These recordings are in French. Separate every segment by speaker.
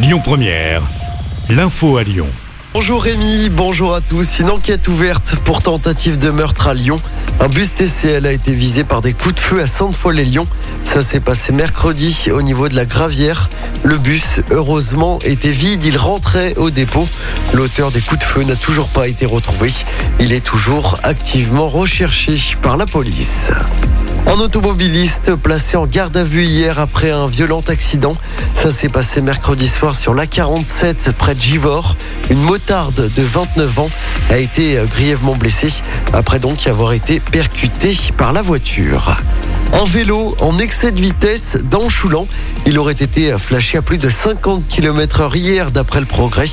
Speaker 1: Lyon Première, l'info à Lyon.
Speaker 2: Bonjour Rémi, bonjour à tous. Une enquête ouverte pour tentative de meurtre à Lyon. Un bus TCL a été visé par des coups de feu à Sainte-Foy-les-Lyons. Ça s'est passé mercredi au niveau de la Gravière. Le bus, heureusement, était vide. Il rentrait au dépôt. L'auteur des coups de feu n'a toujours pas été retrouvé. Il est toujours activement recherché par la police. Un automobiliste placé en garde à vue hier après un violent accident. Ça s'est passé mercredi soir sur l'A47 près de Givors. Une motarde de 29 ans a été grièvement blessée après donc avoir été percutée par la voiture. Un vélo en excès de vitesse dans Choulan. Il aurait été flashé à plus de 50 km heure hier d'après le progrès.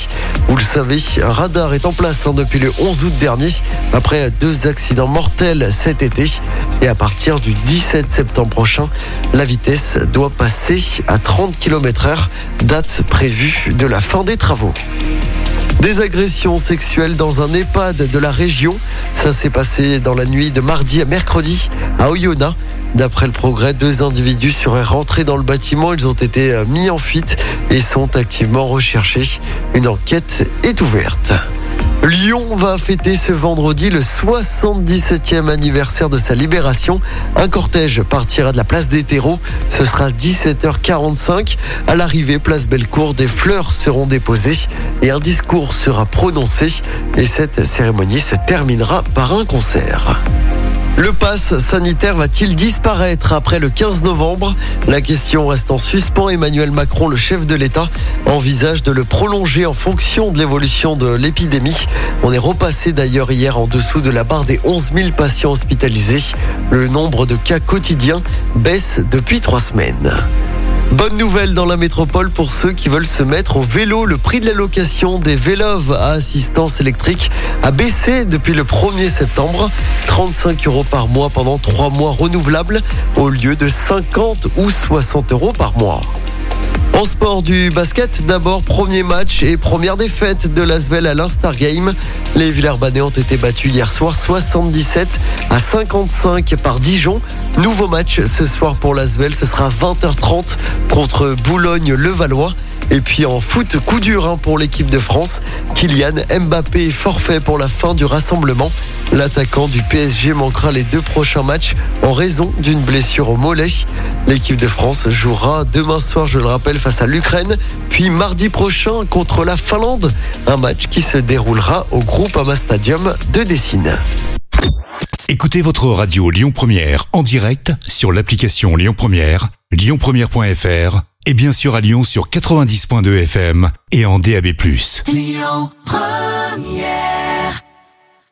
Speaker 2: Vous le savez, un radar est en place hein, depuis le 11 août dernier après deux accidents mortels cet été. Et à partir du 17 septembre prochain, la vitesse doit passer à 30 km heure, date prévue de la fin des travaux. Des agressions sexuelles dans un EHPAD de la région. Ça s'est passé dans la nuit de mardi à mercredi à Oyonnax. D'après le progrès, deux individus seraient rentrés dans le bâtiment. Ils ont été mis en fuite et sont activement recherchés. Une enquête est ouverte. Lyon va fêter ce vendredi le 77e anniversaire de sa libération. Un cortège partira de la place des terreaux. Ce sera 17h45. À l'arrivée, place Bellecour, des fleurs seront déposées et un discours sera prononcé. Et cette cérémonie se terminera par un concert. Le pass sanitaire va-t-il disparaître après le 15 novembre? La question reste en suspens. Emmanuel Macron, le chef de l'État, envisage de le prolonger en fonction de l'évolution de l'épidémie. On est repassé d'ailleurs hier en dessous de la barre des 11 000 patients hospitalisés. Le nombre de cas quotidiens baisse depuis trois semaines. Bonne nouvelle dans la métropole pour ceux qui veulent se mettre au vélo. Le prix de la location des vélos à assistance électrique a baissé depuis le 1er septembre. 35 euros par mois pendant 3 mois renouvelables au lieu de 50 ou 60 euros par mois. En sport du basket, d'abord premier match et première défaite de l'Asvel à l'Instar Game. Les Villers-Banais ont été battus hier soir 77 à 55 par Dijon. Nouveau match ce soir pour l'Asvel, ce sera 20h30 contre Boulogne-le-Valois. Et puis en foot, coup dur hein, pour l'équipe de France. Kylian Mbappé forfait pour la fin du rassemblement. L'attaquant du PSG manquera les deux prochains matchs en raison d'une blessure au mollet. L'équipe de France jouera demain soir, je le rappelle, face à l'Ukraine, puis mardi prochain contre la Finlande. Un match qui se déroulera au groupe Ama Stadium de Dessine.
Speaker 1: Écoutez votre radio Lyon Première en direct sur l'application Lyon Première, lyonpremière.fr et bien sûr à Lyon sur 90.2 FM et en DAB+. Lyon Première